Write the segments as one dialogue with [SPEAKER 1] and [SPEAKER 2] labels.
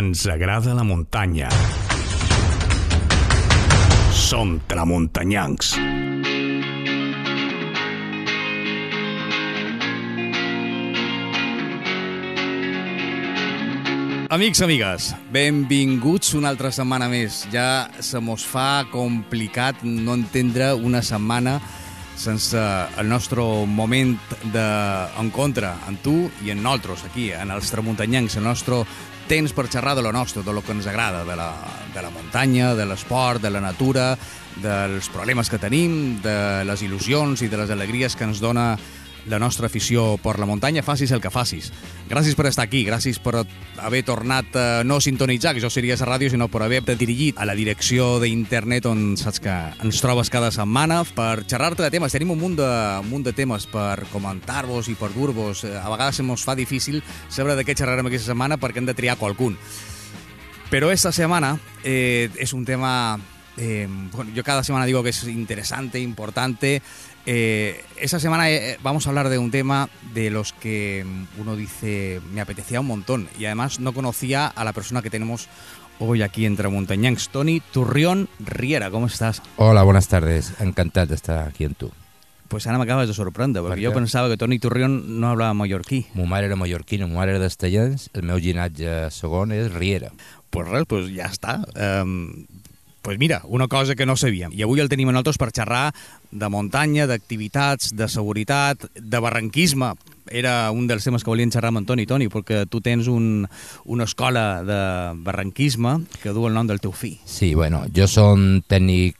[SPEAKER 1] Ens agrada la muntanya. Som tramuntanyancs.
[SPEAKER 2] Amics, amigues, benvinguts una altra setmana més. Ja se mos fa complicat no entendre una setmana sense el nostre moment d'encontre amb tu i en nosaltres, aquí, en els tramuntanyancs, el nostre temps per xerrar de lo nostre, de lo que ens agrada, de la, de la muntanya, de l'esport, de la natura, dels problemes que tenim, de les il·lusions i de les alegries que ens dona la nostra afició per la muntanya, facis el que facis. Gràcies per estar aquí, gràcies per haver tornat a no sintonitzar, que jo seria la ràdio, sinó per haver-te dirigit a la direcció d'internet on saps que ens trobes cada setmana per xerrar-te de temes. Tenim un munt de, un munt de temes per comentar-vos i per dur-vos. A vegades se mos fa difícil saber de què xerrarem aquesta setmana perquè hem de triar qualcun. Pero esta semana eh, es un tema, eh, bueno, yo cada semana digo que es interesante, importante. Eh, esta semana eh, vamos a hablar de un tema de los que uno dice me apetecía un montón y además no conocía a la persona que tenemos hoy aquí en Tramuntanyancs, Tony Turrión Riera. ¿Cómo estás?
[SPEAKER 3] Hola, buenas tardes. Encantado de estar aquí en tu.
[SPEAKER 2] Pues ahora me acabas de sorprender, porque
[SPEAKER 3] Per
[SPEAKER 2] yo
[SPEAKER 3] què?
[SPEAKER 2] pensaba que Tony Turrión no hablaba mallorquí.
[SPEAKER 3] Mo mare era mallorquina, mo mare era d'Estellans, el meu ginatge segon és Riera.
[SPEAKER 2] Pues res, pues ja està. Um, pues mira, una cosa que no sabíem. I avui el tenim a nosaltres per xerrar de muntanya, d'activitats, de seguretat, de barranquisme. Era un dels temes que volien xerrar amb en Toni, Toni, perquè tu tens un, una escola de barranquisme que du el nom del teu fill.
[SPEAKER 3] Sí, bueno, jo som tècnic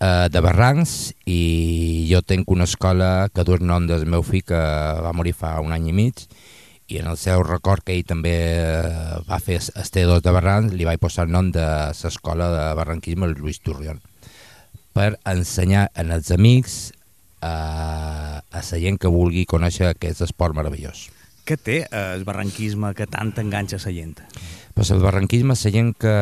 [SPEAKER 3] eh, de Barrancs i jo tenc una escola que du el nom del meu fill que va morir fa un any i mig i en el seu record que ell també eh, va fer T2 de Barrancs li vaig posar el nom de l'escola de barranquisme el Lluís Turrión per ensenyar en els amics eh, a la gent que vulgui conèixer aquest esport meravellós.
[SPEAKER 2] Què té eh, el barranquisme que tant enganxa la gent?
[SPEAKER 3] Pues el barranquisme, la gent que,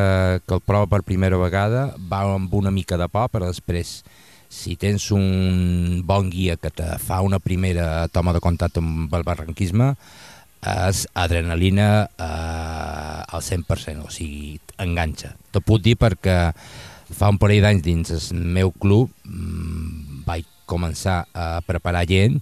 [SPEAKER 3] que el prova per primera vegada va amb una mica de por, però després, si tens un bon guia que te fa una primera toma de contacte amb el barranquisme, és adrenalina eh, al 100%, o sigui, enganxa. Te puc dir perquè fa un parell d'anys dins el meu club mmm, vaig començar a preparar gent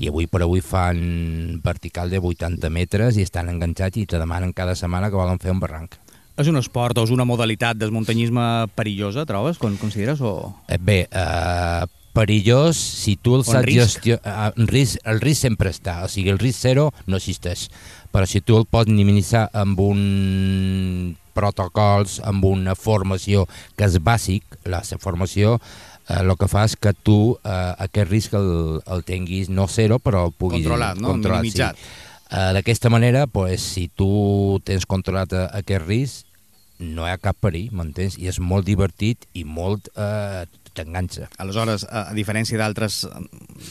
[SPEAKER 3] i avui per avui fan vertical de 80 metres i estan enganxats i te demanen cada setmana que volen fer un barranc.
[SPEAKER 2] És un esport o és una modalitat del muntanyisme perillosa, trobes? Con consideres o...?
[SPEAKER 3] Eh, Bé, eh, perillós, si tu el saps
[SPEAKER 2] risc.
[SPEAKER 3] gestionar... El risc, el risc sempre està, o sigui, el risc zero no existeix. Però si tu el pots minimitzar amb un protocols, amb una formació que és bàsic, la formació, eh, el que fa és que tu eh, aquest risc el, el tinguis no zero, però el puguis...
[SPEAKER 2] Controlat, no? Minimitzat.
[SPEAKER 3] Sí. Eh, D'aquesta manera, pues, si tu tens controlat eh, aquest risc, no hi ha cap perill, m'entens? I és molt divertit i molt eh, t'enganxa.
[SPEAKER 2] Aleshores, a, a diferència d'altres eh,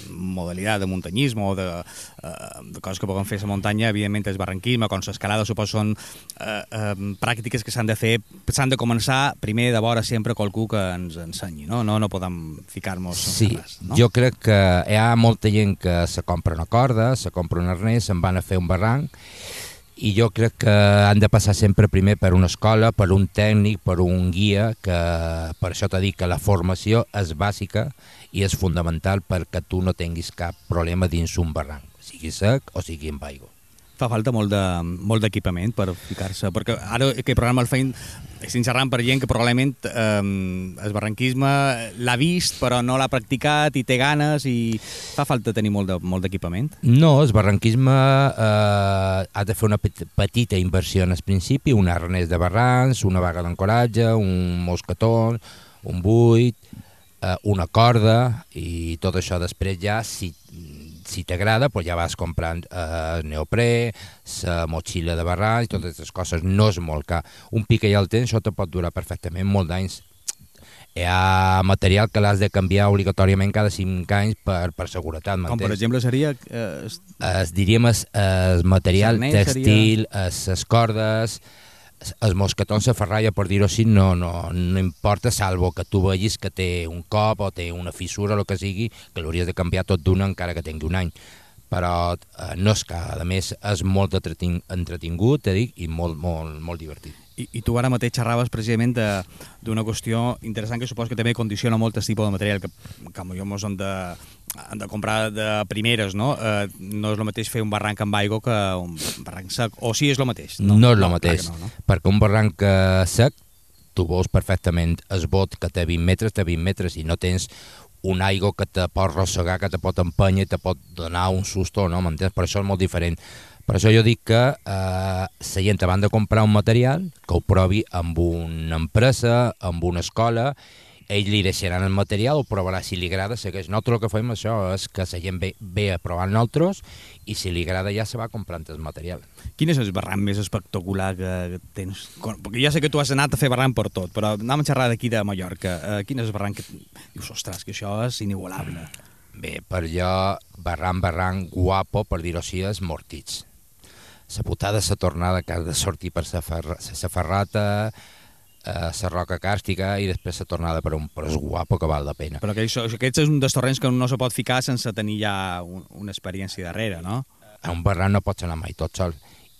[SPEAKER 2] modalitats de muntanyisme o de, eh, de coses que poden fer a muntanya, evidentment el barranquisme, com l'escalada, suposo són eh, eh, pràctiques que s'han de fer, s'han de començar primer de vora sempre qualcú que ens ensenyi, no? No, no podem ficar-nos
[SPEAKER 3] Sí,
[SPEAKER 2] res, no?
[SPEAKER 3] jo crec que hi ha molta gent que se compra una corda, se compra un arnès, se'n van a fer un barranc, i jo crec que han de passar sempre primer per una escola, per un tècnic, per un guia, que per això t'he dit que la formació és bàsica i és fonamental perquè tu no tinguis cap problema dins un barranc, sigui sec o sigui amb aigua.
[SPEAKER 2] Fa falta molt de molt d'equipament per ficar-se, perquè ara que programa el feim estic xerrant per gent que probablement eh, el barranquisme l'ha vist però no l'ha practicat i té ganes i fa falta tenir molt de- molt d'equipament.
[SPEAKER 3] No, el barranquisme eh, ha de fer una pet- petita inversió en el principi, un arnès de barrancs, una vaga d'ancoratge, un mosquetó, un buit, eh, una corda i tot això després ja, si, si t'agrada, pues ja vas comprant eh, neoprè, la motxilla de barrancs, totes aquestes coses, no és molt car. Un pic que ja el tens, això te pot durar perfectament molt d'anys. Hi ha material que l'has de canviar obligatòriament cada 5 anys per, per seguretat,
[SPEAKER 2] Com per exemple seria eh, es-
[SPEAKER 3] diríem es material
[SPEAKER 2] Sarnès
[SPEAKER 3] textil, les cordes, els mosquetons, la ferralla, per dir-ho així, no, no, no importa, salvo que tu vegis que té un cop o té una fissura o el que sigui, que l'hauries de canviar tot d'una encara que tingui un any. però eh, no és que, a més, és molt entretin entretingut, te dic, i molt, molt, molt divertit.
[SPEAKER 2] I, I tu ara mateix xerraves precisament d'una qüestió interessant que supos que també condiciona molt el tipus de material que, que potser mos han de, han de comprar de primeres, no? Eh, no és el mateix fer un barranc amb aigua que un barranc sec, o sí és el mateix?
[SPEAKER 3] No, no és el
[SPEAKER 2] no,
[SPEAKER 3] mateix,
[SPEAKER 2] no, no?
[SPEAKER 3] perquè un barranc eh, sec tu veus perfectament el bot que té 20 metres, té 20 metres i no tens un aigua que te pot rossegar, que te pot empènyer, te pot donar un susto, no? M'entens? Per això és molt diferent. Per això jo dic que eh, la gent abans de comprar un material, que ho provi amb una empresa, amb una escola, ells li deixaran el material, ho provarà si li agrada, segueix. Nosaltres el que fem això és que la gent ve, ve a provar nosaltres i si li agrada ja se va comprant el material.
[SPEAKER 2] Quin és el barranc més espectacular que tens? Perquè ja sé que tu has anat a fer barranc per tot, però anem a xerrar d'aquí de Mallorca. Uh, quin és el barranc que dius, ostres, que això és inigualable?
[SPEAKER 3] Bé, per jo, barranc, barranc, guapo, per dir-ho així, és Mortits. La putada, la tornada que has de sortir per la ferra, ferrata, eh, la roca càrstica i després la tornada per un però és guapo que val la pena.
[SPEAKER 2] Però que això, aquest és un dels torrents que no se pot ficar sense tenir ja un, una experiència darrere, no?
[SPEAKER 3] A un barranc no pots anar mai tot sol.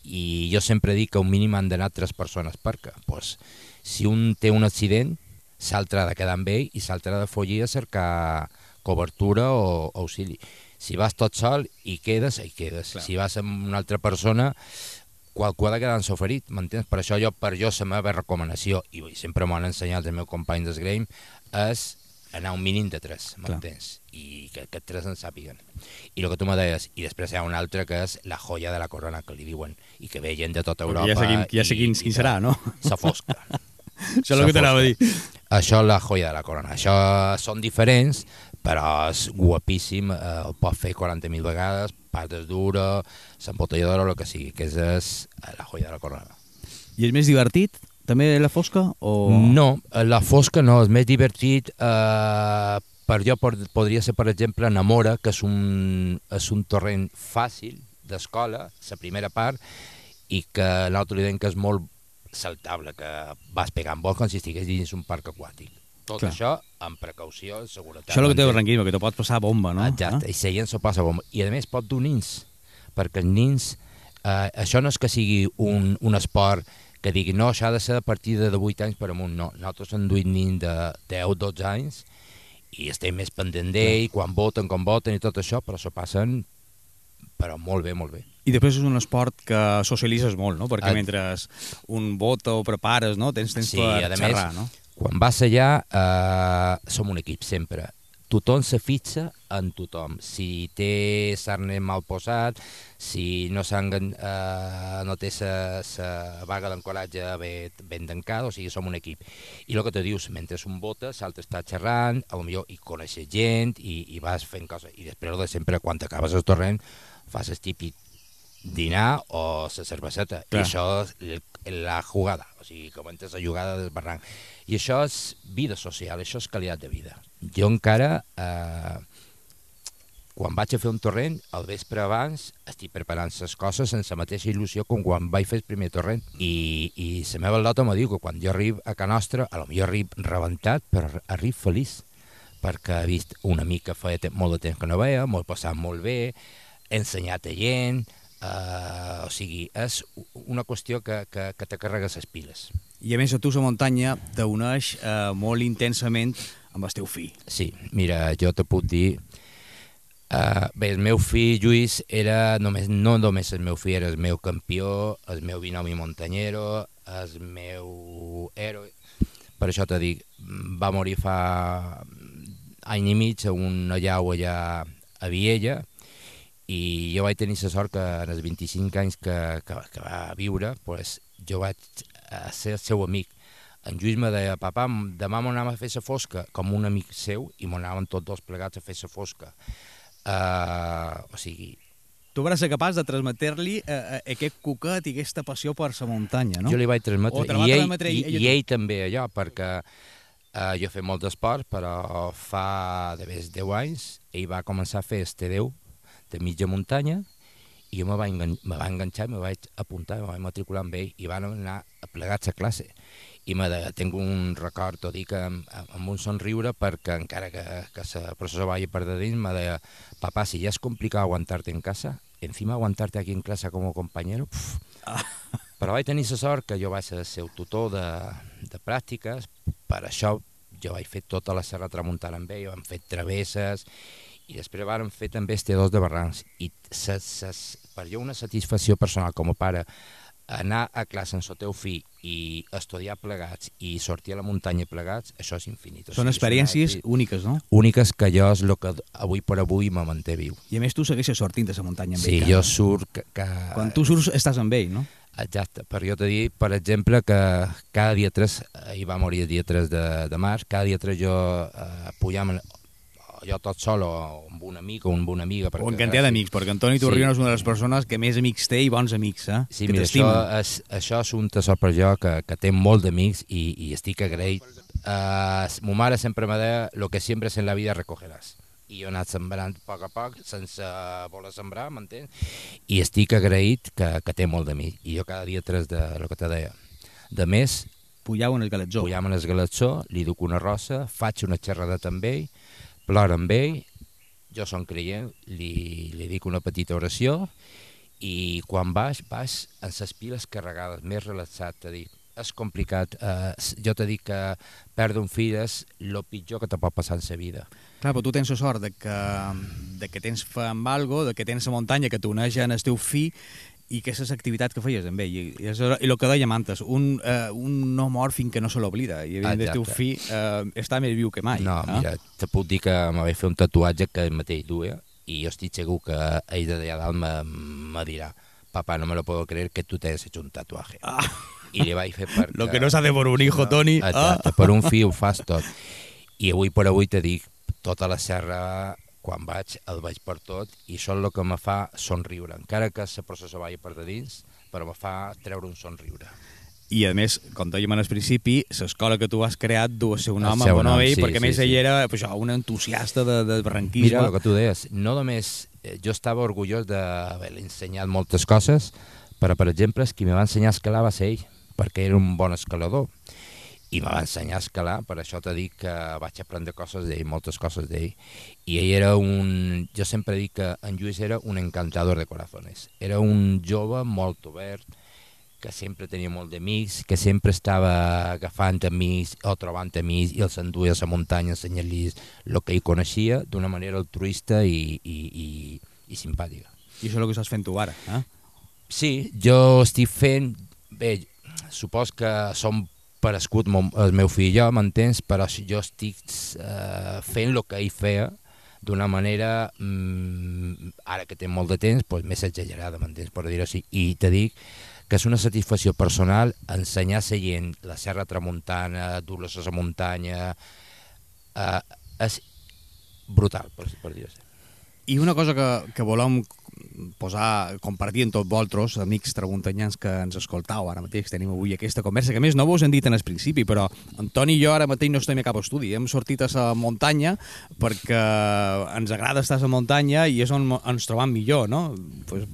[SPEAKER 3] I jo sempre dic que un mínim han d'anar tres persones, perquè pues, si un té un accident, l'altre ha de quedar amb ell i l'altre ha de follir a cercar cobertura o auxili. Si vas tot sol, hi quedes, hi quedes.
[SPEAKER 2] Clar.
[SPEAKER 3] Si vas amb una altra persona, qualcú ha de quedar ensoferit, m'entens? Per això jo, per jo, la meva recomanació, i sempre m'ho han ensenyat els meus companys d'esgrame, és anar un mínim de tres, m'entens? I que, que tres en sàpiguen. I el que tu me deies, i després hi ha un altre que és la joia de la corona, que li diuen, i que ve gent de tota Europa.
[SPEAKER 2] Perquè ja sé quin, ja sé quin,
[SPEAKER 3] i
[SPEAKER 2] quin serà, no?
[SPEAKER 3] La fosca.
[SPEAKER 2] Això és el que t'anava a dir.
[SPEAKER 3] Això és la joia de la corona. Això són diferents, però és guapíssim, eh, el pot fer 40.000 vegades, pates dura, s'embotelladora, o el que sigui, que és, és la joia de la corona.
[SPEAKER 2] I és més divertit, també, la fosca? O...
[SPEAKER 3] No, la fosca no, és més divertit. Eh, per jo pod podria ser, per exemple, Namora, que és un, és un torrent fàcil d'escola, la primera part, i que l'altre li que és molt saltable, que vas pegant vols com si estigués dins un parc aquàtic. Tot
[SPEAKER 2] Clar.
[SPEAKER 3] Això amb precaució, seguretat.
[SPEAKER 2] Això és el que té el ranquisme, que te pots passar bomba, no?
[SPEAKER 3] Exacte, i la gent s'ho passa bomba. I a més pot dur nins, perquè els nins, eh, això no és que sigui un, un esport que digui no, això ha de ser a partir de 8 anys per amunt, no. Nosaltres hem duit nins de 10-12 anys i estem més pendent d'ell, quan voten, com voten i tot això, però s'ho passen però molt bé, molt bé.
[SPEAKER 2] I després és un esport que socialitzes molt, no? Perquè mentre un vota o prepares, no? Tens temps
[SPEAKER 3] Sí,
[SPEAKER 2] per
[SPEAKER 3] a més,
[SPEAKER 2] xerrar, no?
[SPEAKER 3] Quan vas allà, eh, som un equip sempre. Tothom se fixa en tothom. Si té sarnet mal posat, si no, eh, no té la vaga d'encoratge ben, ben tancada, o sigui, som un equip. I el que te dius, mentre un vota, l'altre està xerrant, a lo millor hi coneixes gent i, i vas fent coses. I després, de sempre, quan acabes el torrent, fas el típic dinar o la cerveseta.
[SPEAKER 2] Clar.
[SPEAKER 3] I això és la jugada, sigui, comentes la jugada del barranc. I això és vida social, això és qualitat de vida. Jo encara, eh, quan vaig a fer un torrent, al vespre abans, estic preparant les coses sense la mateixa il·lusió com quan vaig fer el primer torrent. I, i la meva lota me diu que quan jo arribo a Can Nostra, a lo millor arribo rebentat, però arribo feliç, perquè he vist un amic que feia molt de temps que no veia, m'ho he passat molt bé, he ensenyat a gent, eh, o sigui, és una qüestió que, que, que te carregues les piles.
[SPEAKER 2] I a més, a tu la muntanya t'uneix eh, molt intensament amb el teu fill.
[SPEAKER 3] Sí, mira, jo te puc dir... Uh, bé, el meu fill Lluís era només, no només el meu fill, era el meu campió, el meu binomi muntanyero, el meu héroe. Per això te dic, va morir fa any i mig a una llau allà a Viella i jo vaig tenir la sort que en els 25 anys que, que, que va viure, pues, jo vaig eh, ser el seu amic. En Lluís me deia, papà, demà m'ho anàvem a fer la fosca, com un amic seu, i m'ho anàvem tots dos plegats a fer la fosca. Uh, o sigui,
[SPEAKER 2] Tu vas ser capaç de transmetre-li eh, aquest cuquet i aquesta passió per la muntanya, no?
[SPEAKER 3] jo li vaig transmetre, i, ell,
[SPEAKER 2] transmetre
[SPEAKER 3] i, i
[SPEAKER 2] tu?
[SPEAKER 3] ell també allò, perquè uh, jo he fet molt d'esport, però fa de més 10 anys ell va començar a fer el T10 de mitja muntanya i jo me va, me va enganxar i me vaig apuntar, me vaig matricular amb ell i van anar a plegats a classe. i me de, tinc un record, ho dic amb, amb un somriure perquè encara que, que la professora vagi per de dins me deia, papá, si ya es complicado aguantarte en casa, encima aguantarte aquí en clase como compañero, pf.
[SPEAKER 2] Ah.
[SPEAKER 3] però vaig tenir la sort que jo vaig ser el seu tutor de, de pràctiques, per això jo vaig fer tota la serra tramuntant amb ell, hem fet travesses, i després vàrem fer també estedors de barrancs, i ses, ses, per jo una satisfacció personal com a pare, anar a classe amb el teu fill i estudiar plegats i sortir a la muntanya plegats, això és infinit. O
[SPEAKER 2] Són
[SPEAKER 3] sigui, és un
[SPEAKER 2] experiències
[SPEAKER 3] èxit
[SPEAKER 2] úniques, no?
[SPEAKER 3] úniques que jo és el que avui per avui me manté viu.
[SPEAKER 2] I a més tu segueixes sortint de la muntanya amb
[SPEAKER 3] Sí,
[SPEAKER 2] ell.
[SPEAKER 3] jo
[SPEAKER 2] cada-
[SPEAKER 3] surt que... que
[SPEAKER 2] Quan tu surts estàs amb ell, no?
[SPEAKER 3] Exacte, però jo t'he dit, per exemple, que cada dia 3, ahir va morir el dia 3 de, de març, cada dia 3 jo eh, pujàvem, jo tot sol o amb un amic o amb una amiga.
[SPEAKER 2] O en quantitat d'amics, perquè Antoni Torrión és una de les persones que més amics té i bons amics, eh?
[SPEAKER 3] Sí,
[SPEAKER 2] que
[SPEAKER 3] mira, això és, això és un tesor per jo, que, que té molt d'amics i, i estic agraït. Uh, mo mare sempre me deia, lo que siembres en la vida recogeràs. I jo he anat sembrant a poc a poc, sense voler sembrar, m'entens? I estic agraït que, que té molt d'amics. I jo cada dia tres de lo que te deia. De més,
[SPEAKER 2] Pujau en el galetzó.
[SPEAKER 3] pujam en el galatzó, li duc una rosa, faig una xerrada amb ell, ploro amb ell, jo som creient, li, li dic una petita oració i quan baix, baix amb les piles carregades, més relaxat, t'he dit. És complicat. Eh, jo t'he dit que perdre un fill és el pitjor que te pot passar en la vida.
[SPEAKER 2] Clar, però tu tens la sort de que, de que tens fe amb algo, de que tens la muntanya que t'uneix en el teu fill i que és activitats que feies amb ell. I, i, és, i el que dèiem antes, un, eh, un no mor fins que no se l'oblida. I evidentment el teu fill eh, està més viu que mai.
[SPEAKER 3] No,
[SPEAKER 2] eh?
[SPEAKER 3] mira, te puc dir que me vaig fer un tatuatge que ell mateix duia i jo estic segur que ell de allà dalt me, me dirà papá, no me lo puedo creer que tú te hayas hecho un tatuaje.
[SPEAKER 2] Ah.
[SPEAKER 3] I li vaig fer perquè...
[SPEAKER 2] Lo que no s'ha de por un hijo, Toni.
[SPEAKER 3] Exacte, per un fill ho fas tot. I avui per avui te dic, tota la serra, quan vaig, el vaig per tot, i és el que me fa somriure. Encara que la processó vagi per de dins, però me fa treure un somriure.
[SPEAKER 2] I a més, com dèiem al principi, l'escola que tu has creat du El nom
[SPEAKER 3] seu
[SPEAKER 2] en honor
[SPEAKER 3] nom,
[SPEAKER 2] a
[SPEAKER 3] sí,
[SPEAKER 2] perquè a
[SPEAKER 3] sí,
[SPEAKER 2] més
[SPEAKER 3] sí.
[SPEAKER 2] ell era pues, això, un entusiasta de, de barranquisme.
[SPEAKER 3] Mira, el que tu deies, no només eh, jo estava orgullós d'haver ensenyat moltes coses, però, per exemple, qui me va ensenyar a escalar va ser ell, perquè era un bon escalador. I me va ensenyar a escalar, per això t'he dit que vaig aprendre coses d'ell, moltes coses d'ell. I ell era un... Jo sempre dic que en Lluís era un encantador de corazones. Era un jove molt obert, que sempre tenia molt d'amics, que sempre estava agafant amics o trobant amics i els enduia a la muntanya ensenyant-los el que ell coneixia d'una manera altruista i, i, i, i simpàtica.
[SPEAKER 2] I això és el que estàs fent tu ara. Eh?
[SPEAKER 3] Sí, jo estic fent... Bé, supos que som parescut mon, el meu fill i jo, m'entens? Però jo estic eh, fent el que ell feia d'una manera, mm, ara que té molt de temps, pues, més exagerada, m'entens? Per dir-ho així. I te dic que és una satisfacció personal ensenyar a la gent la serra tramuntana, dur-los a la muntanya, eh, és brutal, per, per dir-ho així.
[SPEAKER 2] I una cosa que, que volem posar, compartir amb tots vosaltres, amics tramuntanyans que ens escoltau ara mateix, tenim avui aquesta conversa, que més no vos hem dit en el principi, però Antoni i jo ara mateix no estem a cap estudi, hem sortit a la muntanya perquè ens agrada estar a la muntanya i és on ens trobam millor, no? Pues,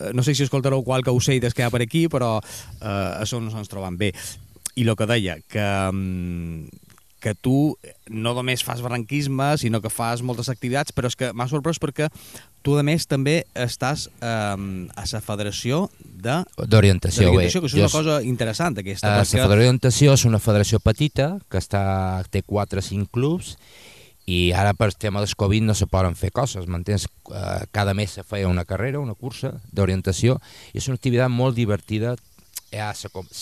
[SPEAKER 2] eh, no sé si escoltareu qualque ocell que hi ha per aquí, però eh, és on ens trobam bé. I el que deia, que, mm, que tu no només fas barranquisme, sinó que fas moltes activitats, però és que m'ha sorprès perquè tu, a més, també estàs eh, a la Federació de
[SPEAKER 3] D'orientació, bé.
[SPEAKER 2] que és una
[SPEAKER 3] Jo-
[SPEAKER 2] cosa interessant, aquesta,
[SPEAKER 3] la
[SPEAKER 2] perquè...
[SPEAKER 3] Federació d'Orientació és una federació petita que està, té 4 o 5 clubs i ara per tema del Covid no se poden fer coses, m'entens? Uh, cada mes se feia una carrera, una cursa d'orientació i és una activitat molt divertida hi ha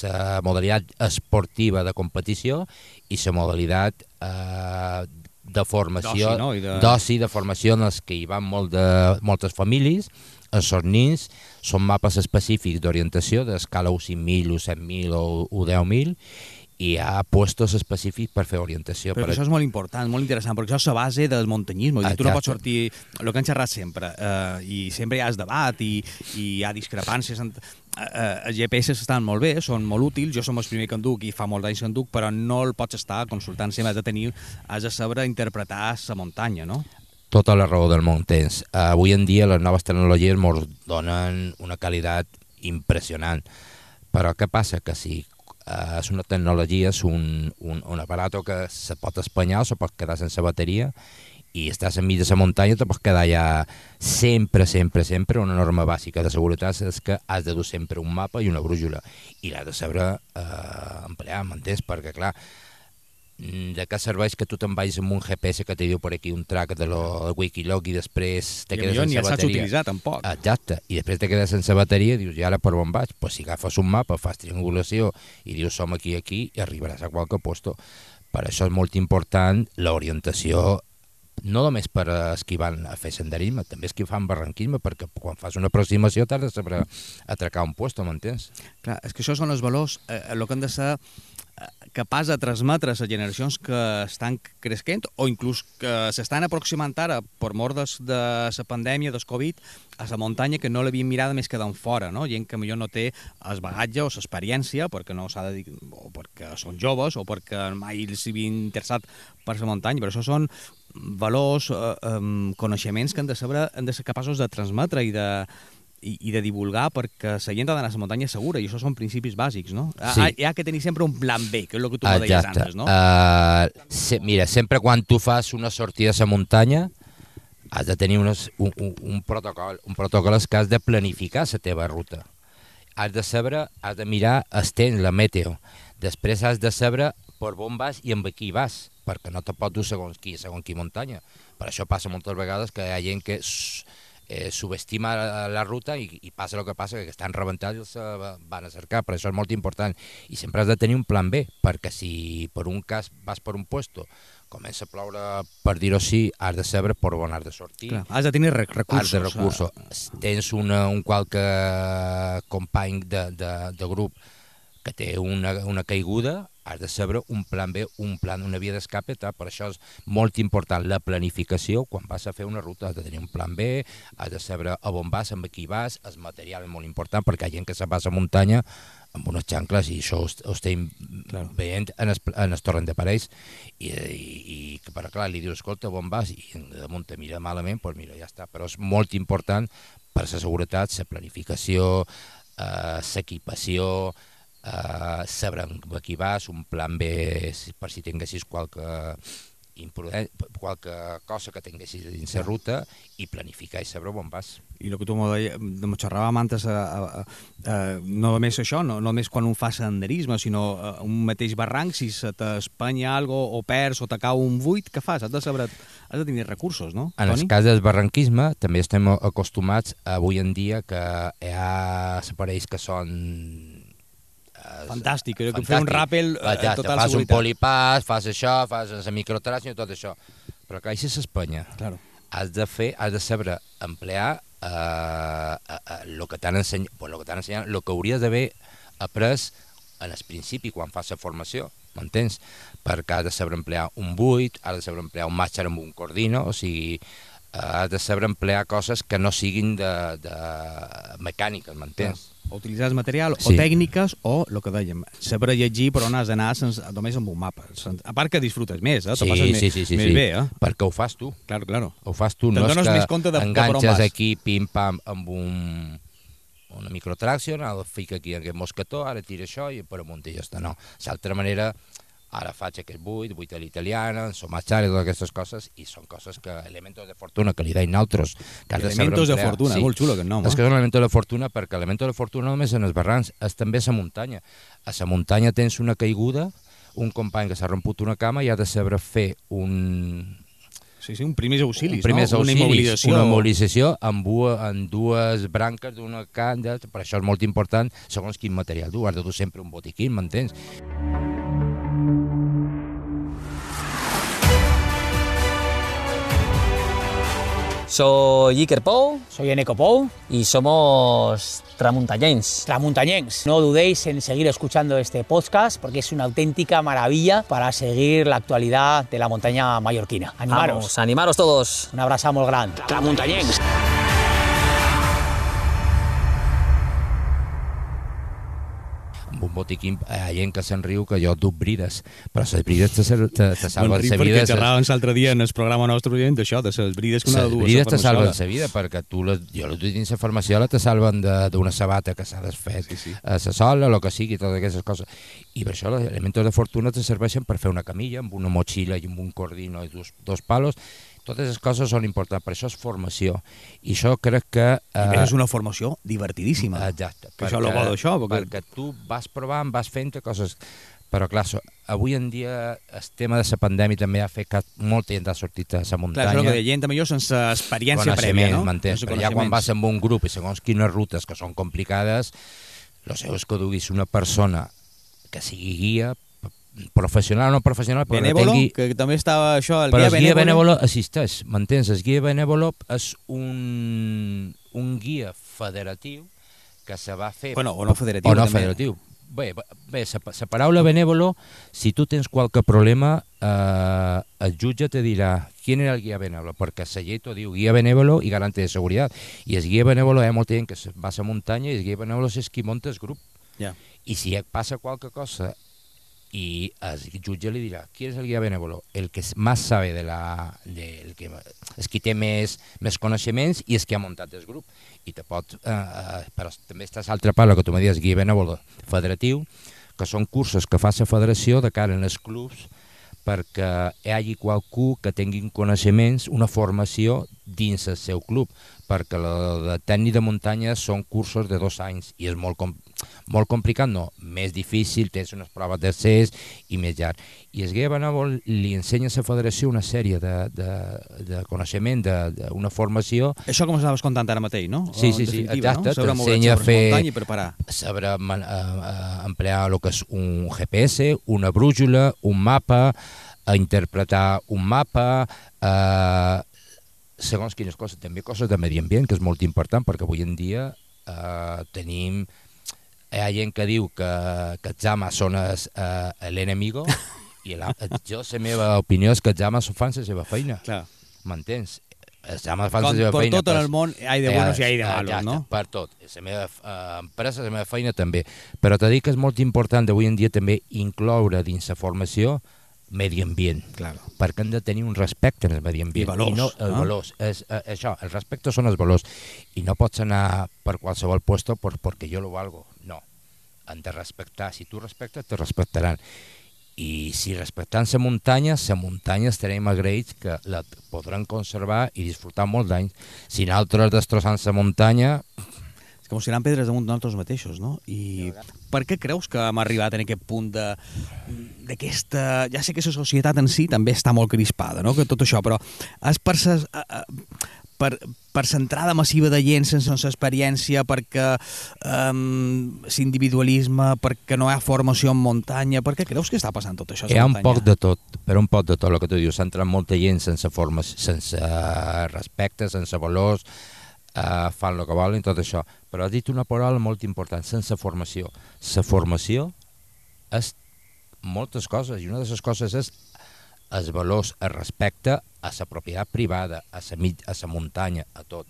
[SPEAKER 3] la modalitat esportiva de competició i la modalitat eh, de formació,
[SPEAKER 2] D'oci, no? De-
[SPEAKER 3] de formació en els que hi van molt de, moltes famílies, els nins, són mapes específics d'orientació, d'escala U 5.000, U 7.000 o U 10.000, i hi ha puestos específics per fer orientació.
[SPEAKER 2] Però
[SPEAKER 3] per
[SPEAKER 2] això és molt important, molt interessant, perquè això és la base del muntanyisme. Tu no pots sortir... El que hem xerrat sempre, eh, i sempre hi ha debat i, i hi ha discrepàncies. En, eh, els GPS estan molt bé, són molt útils, jo som el primer que en duc i fa molt d'anys que en duc, però no el pots estar consultant sempre, has de tenir, has de saber interpretar la muntanya, no?
[SPEAKER 3] tota la raó del món tens. Avui en dia les noves tecnologies ens donen una qualitat impressionant. Però què passa? Que si eh, és una tecnologia, és un, un, un aparato que se pot espanyar o se pot quedar sense bateria i estàs enmig de la muntanya te pots quedar ja sempre, sempre, sempre una norma bàsica de seguretat és que has de dur sempre un mapa i una brújula i l'has de saber eh, emplear, m'entens? Perquè clar, de què serveix que tu te'n vagis amb un GPS que te diu per aquí un track de lo de Wikiloc i després te
[SPEAKER 2] I
[SPEAKER 3] quedes sense
[SPEAKER 2] el saps
[SPEAKER 3] bateria.
[SPEAKER 2] utilitzar, tampoc.
[SPEAKER 3] Exacte, i després te quedes sense bateria i dius, i ara per on vaig? Pues si agafes un mapa, fas triangulació i dius som aquí aquí i arribaràs a qualque posto. Per això és molt important l'orientació no només per als qui van a fer senderisme, també és qui fan barranquisme, perquè quan fas una aproximació t'has de saber atracar un puesto, m'entens?
[SPEAKER 2] Clar, és que això són els valors, eh, el que han de ser capaç de transmetre a les generacions que estan cresquent o inclús que s'estan aproximant ara per mort de la pandèmia, del Covid, a la muntanya que no l'havien mirada més que d'en fora, no? gent que millor no té el bagatge o l'experiència perquè no s'ha de dir, o perquè són joves o perquè mai els havien interessat per la muntanya, però això són valors, eh, eh, coneixements que han de, saber, han de ser capaços de transmetre i de, i, i de divulgar perquè la gent ha d'anar a la muntanya segura i això són principis bàsics, no?
[SPEAKER 3] Sí.
[SPEAKER 2] Ha, hi ha que tenir sempre un plan B, que és el que tu me deies antes, no?
[SPEAKER 3] Uh, se, mira, sempre quan tu fas una sortida a la muntanya has de tenir unes, un, un, un protocol. Un protocol és que has de planificar la teva ruta. Has de saber, has de mirar el temps, la meteo. Després has de saber per on vas i amb qui vas, perquè no te pot dur segons qui, segons qui muntanya. Per això passa moltes vegades que hi ha gent que eh, subestima la, ruta i, i passa el que passa, que estan rebentats i els eh, van a cercar, per això és molt important. I sempre has de tenir un plan B, perquè si per un cas vas per un puesto, comença a ploure, per dir-ho així, has de saber per on has de sortir.
[SPEAKER 2] Clar, has de tenir rec recursos.
[SPEAKER 3] Arts de recursos. Tens una, un qualque company de, de, de grup que té una, una caiguda, has de saber un plan B, un plan, una via d'escape, per això és molt important la planificació quan vas a fer una ruta, has de tenir un plan B, has de saber a on vas, amb qui vas, el material és molt important perquè hi ha gent que se va a la muntanya amb unes xancles i això ho, est- ho estem
[SPEAKER 2] Claro.
[SPEAKER 3] veient en el, en el torrent de parells i, i, i però clar, li dius, escolta, on vas? I damunt te mira malament, doncs mira, ja està. Però és molt important per la seguretat, la planificació, eh, l'equipació, eh, saber amb qui vas, un plan B per si tinguessis qualque, qualque cosa que tinguessis dins la ruta i planificar i saber on vas.
[SPEAKER 2] I el que tu m'ho xerràvem antes, a, a, a, no només això, no, no només quan un fa senderisme, sinó a, un mateix barranc, si se t'espanya algo o perds o te cau un buit, què fas? Has de, saber, has de tenir recursos, no,
[SPEAKER 3] En el
[SPEAKER 2] Toni?
[SPEAKER 3] cas del barranquisme també estem acostumats avui en dia que hi ha aparells que són eh,
[SPEAKER 2] Fantàstic, que fer un ràpel eh,
[SPEAKER 3] Exacte,
[SPEAKER 2] total
[SPEAKER 3] fas un
[SPEAKER 2] seguretat.
[SPEAKER 3] polipàs, fas això, fas la microtràcia i tot això. Però clar, i si s'Espanya?
[SPEAKER 2] Claro.
[SPEAKER 3] Has de fer, has de saber emplear eh, eh, eh, lo que t'han ensenyat, pues, lo que t'han ensenyat, lo que hauries d'haver après en el principi quan fas la formació, m'entens? Perquè has de saber emplear un buit, has de saber emplear un màster amb un cordino, o sigui, eh, has de saber emplear coses que no siguin de, de mecàniques, m'entens?
[SPEAKER 2] O utilitzar el material, o
[SPEAKER 3] Sí.
[SPEAKER 2] tècniques, o el que dèiem, saber llegir per on has d'anar només amb un mapa. A part que disfrutes més, eh? Te passes
[SPEAKER 3] Sí, sí, sí, sí,
[SPEAKER 2] més
[SPEAKER 3] sí.
[SPEAKER 2] bé, eh?
[SPEAKER 3] perquè ho fas tu.
[SPEAKER 2] Claro, claro.
[SPEAKER 3] Ho fas tu, no és que
[SPEAKER 2] de- de
[SPEAKER 3] enganxes
[SPEAKER 2] vas.
[SPEAKER 3] aquí, pim-pam, amb un, una microtraction, el fica aquí aquest mosquetó, ara tira això i per amunt i ja està. No, l'altra manera, ara faig aquest buit, buit a l'italiana, somachare, totes aquestes coses, i són coses que, elementos de fortuna, que li deien nosaltres, que de
[SPEAKER 2] Elementos de
[SPEAKER 3] emplear.
[SPEAKER 2] fortuna, molt xulo aquest nom,
[SPEAKER 3] És
[SPEAKER 2] eh?
[SPEAKER 3] que és un elemento de fortuna, perquè elemento de fortuna no només en els barrancs, és també a la muntanya. A la muntanya tens una caiguda, un company que s'ha romput una cama i ha de saber fer un,
[SPEAKER 2] Sí, sí, un primers auxilis,
[SPEAKER 3] primers
[SPEAKER 2] no?
[SPEAKER 3] auxilis,
[SPEAKER 2] Una immobilització.
[SPEAKER 3] una immobilització amb, dues, amb dues branques d'una canda, per això és molt important segons quin material du, has de dur sempre un botiquín, m'entens?
[SPEAKER 4] Soy Iker Pou
[SPEAKER 5] Soy Eneco Pou,
[SPEAKER 4] y somos tramuntañenses.
[SPEAKER 5] tramuntañense. No dudéis en seguir escuchando este podcast porque es una auténtica maravilla para seguir la actualidad de la montaña mallorquina. Animaros.
[SPEAKER 4] Vamos, animaros todos.
[SPEAKER 5] Un abrazo muy grande. Tramuntañense.
[SPEAKER 3] Un botiquín, hi ha gent que se'n riu que jo duc brides, però les brides te, te, te salven la
[SPEAKER 2] perquè
[SPEAKER 3] vida.
[SPEAKER 2] xerràvem l'altre dia en el programa nostre dient d'això, de les brides que una de
[SPEAKER 3] Les
[SPEAKER 2] dues.
[SPEAKER 3] brides
[SPEAKER 2] la
[SPEAKER 3] te salven la vida perquè tu, les, jo les dins la farmaciola, te salven de- d'una sabata que s'ha desfet
[SPEAKER 2] Sí, sí.
[SPEAKER 3] a la sola, el que sigui, totes aquestes coses. I per això els elements de fortuna te serveixen per fer una camilla amb una motxilla i amb un cordino i dos, dos palos. Totes les coses són importants, per això és formació. I això crec que...
[SPEAKER 2] I més és una formació divertidíssima.
[SPEAKER 3] Exacte.
[SPEAKER 2] Que això és el bo d'això, perquè-
[SPEAKER 3] perquè tu vas provant, vas fent coses... Però clar, avui en dia el tema de la pandèmia també ha fet que molta gent ha sortit a la
[SPEAKER 2] Clar,
[SPEAKER 3] muntanya.
[SPEAKER 2] és el que deia, gent també jo sense experiència prèvia, no?
[SPEAKER 3] m'entens? Però ja quan vas amb un grup i segons quines rutes que són complicades, el seu és que duguis una persona que sigui guia, professional o no professional, però
[SPEAKER 2] Benèvolo,
[SPEAKER 3] que tingui...
[SPEAKER 2] que també estava això, el
[SPEAKER 3] Però
[SPEAKER 2] guia
[SPEAKER 3] el guia
[SPEAKER 2] benèvolo
[SPEAKER 3] assisteix, m'entens? El guia benèvolo és un, un guia federatiu que se va fer...
[SPEAKER 2] Bueno, o no federatiu.
[SPEAKER 3] o no
[SPEAKER 2] també.
[SPEAKER 3] federatiu. Bé, bé, la, la paraula benèvolo, si tu tens qualque problema, eh, el jutge te dirà quin era el guia benèvolo, perquè la llei t'ho diu guia benèvolo i garante de seguretat. I el guia benèvolo hi ha molta gent que va a la muntanya i el guia benèvolo és qui munta el grup.
[SPEAKER 2] Ja.
[SPEAKER 3] I si passa qualque cosa y el jutge li dirà qui és el guia benèvolo? El que més sabe de la... De, el que, és qui té més, més coneixements i és qui ha muntat el grup. I te pot... Eh, eh, però també està l'altra part, el que tu me dius, guia benèvolo federatiu, que són cursos que fa la federació de cara en els clubs perquè hi hagi qualcú que tingui coneixements, una formació dins el seu club, perquè la de tècnic de muntanya són cursos de dos anys i és molt, com, molt complicat, no, més difícil, tens unes proves d'accés i més llarg. I el guia benèvol li ensenya a la federació una sèrie de, de, de coneixement, d'una formació
[SPEAKER 2] Això com estaves contant ara mateix, no?
[SPEAKER 3] Sí, sí, sí, exacte,
[SPEAKER 2] No?
[SPEAKER 3] T'ensenya a fer-
[SPEAKER 2] muntanya i preparar.
[SPEAKER 3] saber man- eh, eh, emplear el que és un GPS, una brújula, un mapa, a interpretar un mapa, eh, segons quines coses, també coses de medi ambient, que és molt important, perquè avui en dia eh, tenim... Hi ha gent que diu que, que els ames són es, eh, l'enemigo, i la, jo, la meva opinió és que els ames fan la seva feina,
[SPEAKER 2] Clar.
[SPEAKER 3] m'entens? Els ames fan la seva
[SPEAKER 2] per
[SPEAKER 3] feina.
[SPEAKER 2] tot en el món hay de buenos i hay de
[SPEAKER 3] Ah,
[SPEAKER 2] malos,
[SPEAKER 3] ja
[SPEAKER 2] no?
[SPEAKER 3] Per tot. La meva eh, empresa, la meva feina també. Però t'he dit que és molt important avui en dia també incloure dins la formació medi ambient,
[SPEAKER 2] Claro.
[SPEAKER 3] perquè hem de tenir un respecte en el medi ambient.
[SPEAKER 2] I valors,
[SPEAKER 3] no, els
[SPEAKER 2] no?
[SPEAKER 3] valors. És, eh, això, el respecte són els valors. I no pots anar per qualsevol puesto por, porque yo lo valgo. No. Han de respectar. Si tu respectes, te respectaran. I si respectant la muntanya, la muntanya estarem agraïts que la podran conservar i disfrutar molts d'anys. Si nosaltres destrossant la muntanya,
[SPEAKER 2] És com si eren pedres damunt nosaltres mateixos, no? I per què creus que hem arribat en aquest punt de d'aquesta... Ja sé que la societat en si també està molt crispada, no?, que tot això, però és per ses, a- a- per, per centrada massiva de gent sense, sense experiència, perquè um, l'individualisme, perquè no hi ha formació en muntanya, per què creus que està passant tot això
[SPEAKER 3] hi ha un poc de tot, però un poc de tot el que tu dius. S'ha entrat molta gent sense forma, sense respecte, sense valors, eh, fan el que volen, tot això. Però has dit una paraula molt important, sense formació. La formació és moltes coses, i una de les coses és els valors, el respecte a la propietat privada, a la, mig, a la muntanya, a tot.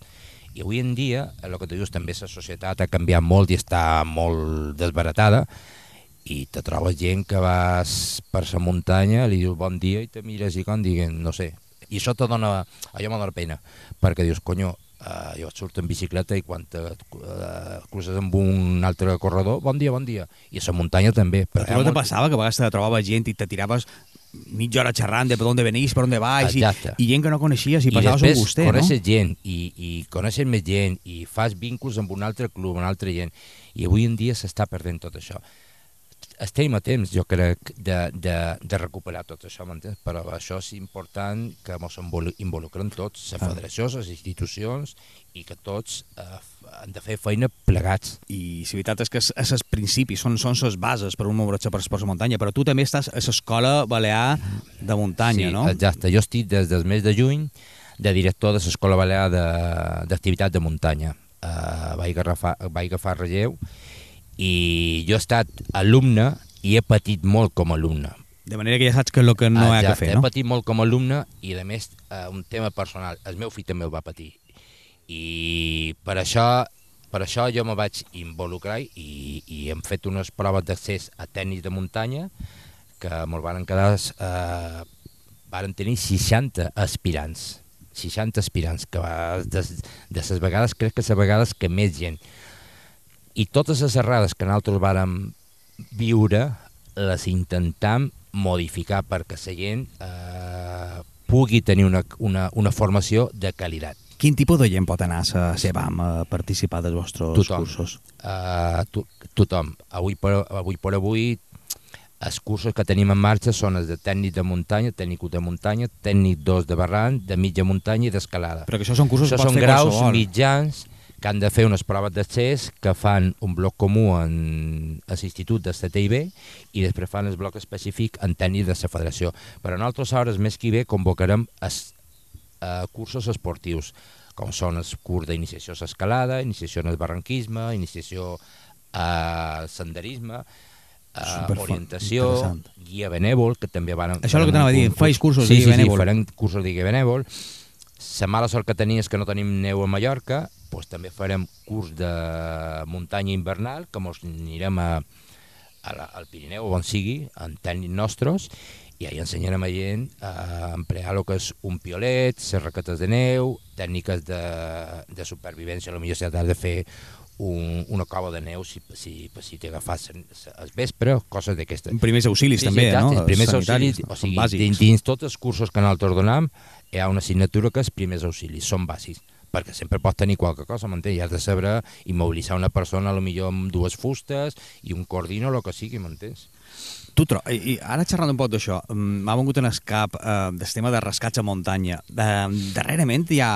[SPEAKER 3] I avui en dia, el que tu dius, també la societat ha canviat molt i està molt desbaratada, i te trobes gent que vas per la muntanya, li dius bon dia i te mires i com diguen, no sé. I això te dona, allò me dona pena, perquè dius, conyo, uh, jo surto en bicicleta i quan te uh, cruces amb un altre corredor, bon dia, bon dia. I a la muntanya també.
[SPEAKER 2] Però tu
[SPEAKER 3] ha
[SPEAKER 2] no te
[SPEAKER 3] molt-
[SPEAKER 2] passava que a vegades te trobaves gent i te tiraves mitja hora xerrant de per on venís, per on vais, i,
[SPEAKER 3] Exacte.
[SPEAKER 2] i gent que no coneixies, i,
[SPEAKER 3] I
[SPEAKER 2] passaves un
[SPEAKER 3] després
[SPEAKER 2] gustet, no?
[SPEAKER 3] coneixes gent i, i coneixes més gent i fas vincles amb un altre club, amb una altra gent i avui en dia s'està perdent tot això estem a temps, jo crec, de, de, de recuperar tot això, m'entens? Però això és important que ens involucren tots, la federació, les institucions, i que tots eh, han de fer feina plegats.
[SPEAKER 2] I la veritat és que és els principis, són, són les bases per un moure's per, per la muntanya, però tu també estàs a l'escola balear de muntanya,
[SPEAKER 3] sí,
[SPEAKER 2] no?
[SPEAKER 3] exacte. Jo estic des del mes de juny de director de l'Escola Balear de- d'activitat de, de muntanya. Uh, vaig, agafar, vaig agafar relleu i jo he estat alumne i he patit molt com a alumne.
[SPEAKER 2] De manera que ja saps que és el que no hi ha que
[SPEAKER 3] Exacte,
[SPEAKER 2] fer, no?
[SPEAKER 3] He patit molt com a alumne i, a més, eh, un tema personal. El meu fill també el va patir. I per això per això jo me vaig involucrar i, i hem fet unes proves d'accés a tècnics de muntanya que me'l van quedar... Eh, varen tenir 60 aspirants. 60 aspirants, que va, de, de les vegades, crec que les vegades que més gent. I totes les errades que nosaltres vàrem viure les intentam modificar perquè la gent eh, pugui tenir una, una, una formació de qualitat.
[SPEAKER 2] Quin tipus de gent pot anar a la SEBAM a participar dels vostres
[SPEAKER 3] Tothom.
[SPEAKER 2] cursos?
[SPEAKER 3] Uh, to, tothom. Avui per, avui per avui els cursos que tenim en marxa són els de tècnic de muntanya, tècnic de muntanya, tècnic 2 de barranc, de mitja muntanya i d'escalada.
[SPEAKER 2] Però que això són cursos
[SPEAKER 3] Això
[SPEAKER 2] que
[SPEAKER 3] són
[SPEAKER 2] fer
[SPEAKER 3] graus
[SPEAKER 2] qualsevol.
[SPEAKER 3] mitjans que han de fer unes proves d'accés que fan un bloc comú en a l'institut de CTIB i després fan el bloc específic en tècnic de la federació. Però en altres hores, més que bé, convocarem es, eh, cursos esportius, com són els curs d'iniciació a l'escalada, iniciació en el barranquisme, iniciació al senderisme,
[SPEAKER 2] Superfo-
[SPEAKER 3] orientació, guia benèvol, que també van...
[SPEAKER 2] Això és el que t'anava a dir, feis cursos
[SPEAKER 3] sí,
[SPEAKER 2] de guia
[SPEAKER 3] sí,
[SPEAKER 2] benèvol.
[SPEAKER 3] Sí, farem cursos de guia benèvol. La mala sort que tenia és que no tenim neu a Mallorca, doncs també farem curs de muntanya invernal, que mos anirem a, a la, al Pirineu, on sigui, en tècnics nostres, i ahí ensenyarem a gent a emplear el que és un piolet, les raquetes de neu, tècniques de, de supervivència, potser si has de fer un, una cova de neu si, si, si t'he agafat al vespre, coses d'aquestes.
[SPEAKER 2] Primers auxilis també,
[SPEAKER 3] exacte,
[SPEAKER 2] no?
[SPEAKER 3] Primers
[SPEAKER 2] Sanitaris,
[SPEAKER 3] auxilis, o sigui, dins, dins tots els cursos que nosaltres donem hi ha una assignatura que és primers auxilis, són bàsics, perquè sempre pots tenir qualque cosa, m'entens? I has de saber immobilitzar una persona, a lo millor amb dues fustes i un cordino, el que sigui, m'entens?
[SPEAKER 2] Tu tro i, ara xerrant un poc d'això, mm, m'ha vengut en el cap eh, del tema de rescats a muntanya. Eh, darrerament hi ha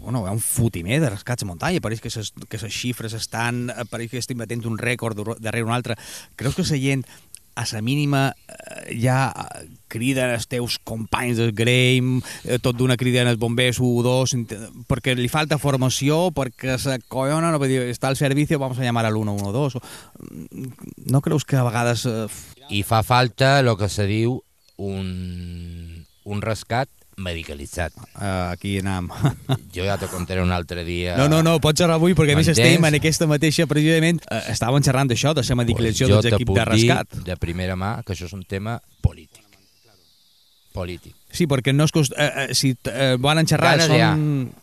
[SPEAKER 2] bueno, un fotimer de rescats a muntanya, pareix que ses, que xifres estan, eh, pareix que estem batent un rècord darrere un altre. Creus que la gent a la mínima eh, ja eh, criden els teus companys del Grame, eh, tot d'una criden els bombers 1 2, int- perquè li falta formació, perquè se collona, no, està al servicio, vamos a llamar al 112. No creus que a vegades
[SPEAKER 3] I fa falta el que se diu un, un rescat medicalitzat.
[SPEAKER 2] Uh, aquí anam.
[SPEAKER 3] Jo ja te contaré un altre dia...
[SPEAKER 2] No, no, no, pots xerrar avui, perquè a més estem en aquesta mateixa, precisament, uh, estàvem xerrant d'això, de la medicalització
[SPEAKER 3] jo
[SPEAKER 2] dels equips de rescat.
[SPEAKER 3] de primera mà que això és un tema polític. Polític.
[SPEAKER 2] Sí, perquè no és cost... Uh, uh, si uh, volen xerrar
[SPEAKER 3] Ganes
[SPEAKER 2] són...
[SPEAKER 3] ha.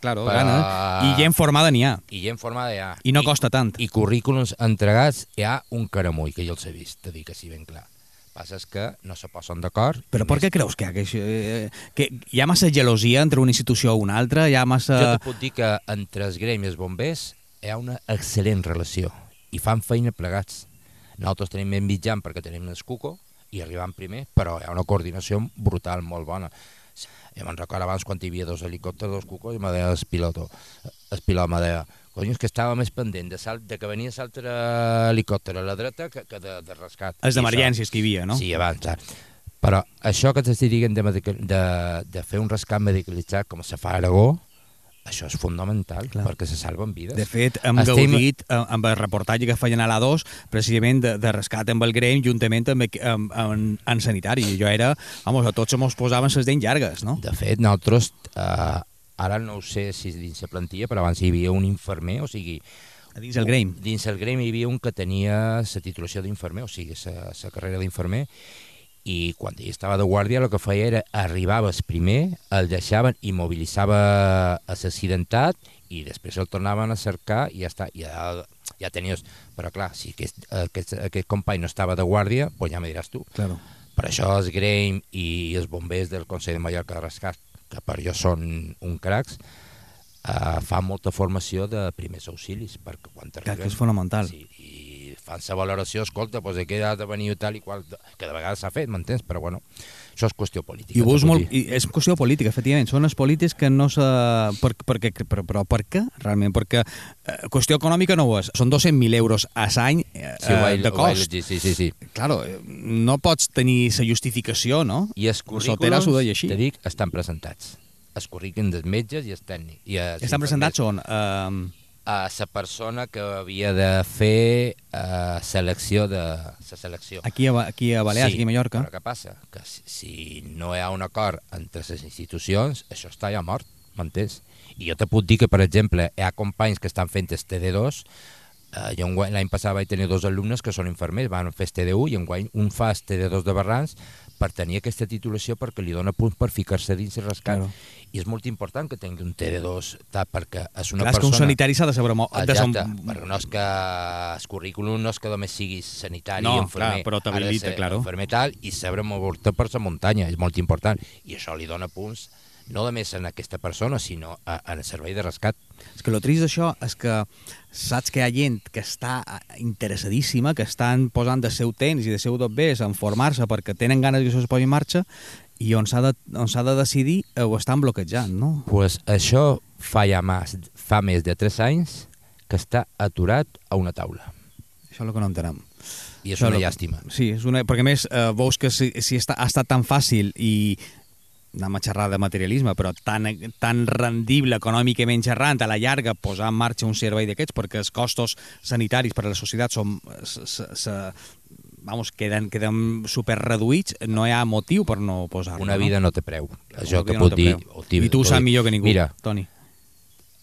[SPEAKER 2] Claro,
[SPEAKER 3] Però-
[SPEAKER 2] ganes. I gent formada n'hi ha.
[SPEAKER 3] I gent formada hi ha.
[SPEAKER 2] I no costa tant.
[SPEAKER 3] I currículums entregats hi ha un caramull, que jo els he vist, te dic així ben clar. Passa és que no se posen d'acord.
[SPEAKER 2] Però per què creus que hi ha, que, eh, que hi ha massa gelosia entre una institució o una altra? Hi ha massa...
[SPEAKER 3] Jo te puc dir que entre els gremis els bombers hi ha una excel·lent relació i fan feina plegats. Nosaltres tenim ben mitjan perquè tenim el cuco i arribam primer, però hi ha una coordinació brutal, molt bona. Jo me'n recordo abans quan hi havia dos helicòpters, dos cucos, i me deia el piloto, el pilot me deia, cony, és que estava més pendent de, salt, de que venia l'altre helicòpter a la dreta que, que de, de rescat. I
[SPEAKER 2] d'emergències que hi havia, no?
[SPEAKER 3] Sí, abans, ara. Però això que t'estic dient de, de, de fer un rescat medicalitzat com se fa a Aragó, això és fundamental,
[SPEAKER 2] Clar.
[SPEAKER 3] Clar. perquè se salven vides.
[SPEAKER 2] De fet, hem
[SPEAKER 3] Estem-
[SPEAKER 2] gaudit eh, amb el reportatge que feien a l'A2 precisament de, de rescat amb el Grem juntament amb, amb, amb, en sanitari. Jo era, vamos, a tots se mos posaven les dents llargues, no?
[SPEAKER 3] De fet, nosaltres, eh, ara no ho sé si és dins la plantilla, però abans hi havia un infermer, o sigui...
[SPEAKER 2] A dins el Grem.
[SPEAKER 3] Dins el Gremi hi havia un que tenia la titulació d'infermer, o sigui, la carrera d'infermer, i quan ell estava de guàrdia el que feia era arribaves primer, el deixaven, immobilitzava l'accidentat i després el tornaven a cercar i ja està, ja, ja tenies... Però clar, si aquest, aquest, aquest company no estava de guàrdia, doncs ja me diràs tu.
[SPEAKER 2] Claro.
[SPEAKER 3] Per això els Grem i els bombers del Consell de Mallorca de Rescat, que per jo són un cracs, eh, fan molta formació de primers auxilis, perquè quan t'arriben...
[SPEAKER 2] que és fonamental.
[SPEAKER 3] Sí, i fan la valoració, escolta, doncs aquí ha de venir tal i qual, que de vegades s'ha fet, m'entens? Però bueno, això és qüestió política.
[SPEAKER 2] I, ho veus molt, i és qüestió política, efectivament. Són els polítics que no se... Per, perquè, però, però per què, realment? Perquè eh, qüestió econòmica no ho és. Són 200.000 euros a l'any eh,
[SPEAKER 3] Sí, vaig,
[SPEAKER 2] de cost.
[SPEAKER 3] llegir, sí, sí, sí.
[SPEAKER 2] Claro, eh, no pots tenir la justificació, no?
[SPEAKER 3] I els currículums,
[SPEAKER 2] així.
[SPEAKER 3] te dic, estan presentats. Els currículums dels metges i els tècnics. I
[SPEAKER 2] Estan presentats on? Eh,
[SPEAKER 3] a la persona que havia de fer eh, selecció de la selecció.
[SPEAKER 2] aquí, a, aquí a Balears, aquí a Mallorca.
[SPEAKER 3] Però què passa? Que si, si no hi ha un acord entre les institucions, això està ja mort. m'entens? I jo te puc dir que, per exemple, hi ha companys que estan fent el TD2, eh, jo l'any passat vaig tenir dos alumnes que són infermers, van fer el TD1 i enguany un fa el TD2 de Barrans per tenir aquesta titulació perquè li dona punts per ficar-se dins i rascar.
[SPEAKER 2] Claro.
[SPEAKER 3] I és molt important que tingui un TD2 ta, perquè és una
[SPEAKER 2] Clar, és que un
[SPEAKER 3] persona...
[SPEAKER 2] sanitari s'ha de saber molt...
[SPEAKER 3] Exacte,
[SPEAKER 2] som...
[SPEAKER 3] perquè no és que el currículum no és que només siguis sanitari
[SPEAKER 2] No,
[SPEAKER 3] i infermer,
[SPEAKER 2] clar, però t'habilita, claro.
[SPEAKER 3] infermer tal, i saber moure-te per la muntanya, és molt important, i això li dona punts no només en aquesta persona, sinó a- en el servei de rescat.
[SPEAKER 2] És que el trist d'això és que saps que hi ha gent que està eh, interessadíssima, que estan posant de seu temps i de seu tot bé en formar-se perquè tenen ganes que això es posi en marxa i on s'ha de, on de decidir eh, ho estan bloquejant, no?
[SPEAKER 3] pues això fa ja més, fa més de 3 anys que està aturat a una taula.
[SPEAKER 2] Això és el que no entenem.
[SPEAKER 3] I és
[SPEAKER 2] Això
[SPEAKER 3] una
[SPEAKER 2] lo-
[SPEAKER 3] llàstima.
[SPEAKER 2] Sí, és una, perquè més eh, veus que si, si està, ha estat tan fàcil i anem a xerrar de materialisme, però tan, tan rendible econòmicament xerrant a la llarga posar en marxa un servei d'aquests perquè els costos sanitaris per a la societat són, se, se, vamos, queden, queden super reduïts, no hi ha motiu per no posar-lo.
[SPEAKER 3] Una
[SPEAKER 2] no?
[SPEAKER 3] vida no té preu. Això
[SPEAKER 2] Una
[SPEAKER 3] que
[SPEAKER 2] no
[SPEAKER 3] puc
[SPEAKER 2] té
[SPEAKER 3] dir... dic-
[SPEAKER 2] I tu ho saps millor que ningú,
[SPEAKER 3] Mira,
[SPEAKER 2] Toni.